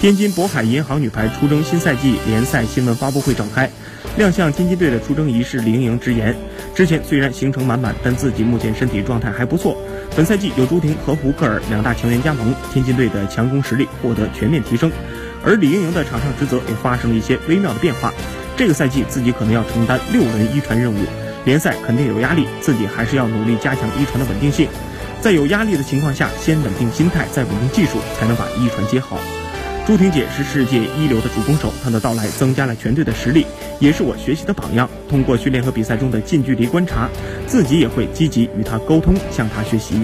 天津渤海银行女排出征新赛季联赛新闻发布会召开，亮相天津队的出征仪式，李盈莹直言，之前虽然行程满满，但自己目前身体状态还不错。本赛季有朱婷和胡克尔两大强援加盟，天津队的强攻实力获得全面提升。而李盈莹的场上职责也发生了一些微妙的变化，这个赛季自己可能要承担六轮一传任务，联赛肯定有压力，自己还是要努力加强一传的稳定性。在有压力的情况下，先稳定心态，再稳定技术，才能把一传接好。朱婷姐是世界一流的主攻手，她的到来增加了全队的实力，也是我学习的榜样。通过训练和比赛中的近距离观察，自己也会积极与她沟通，向她学习。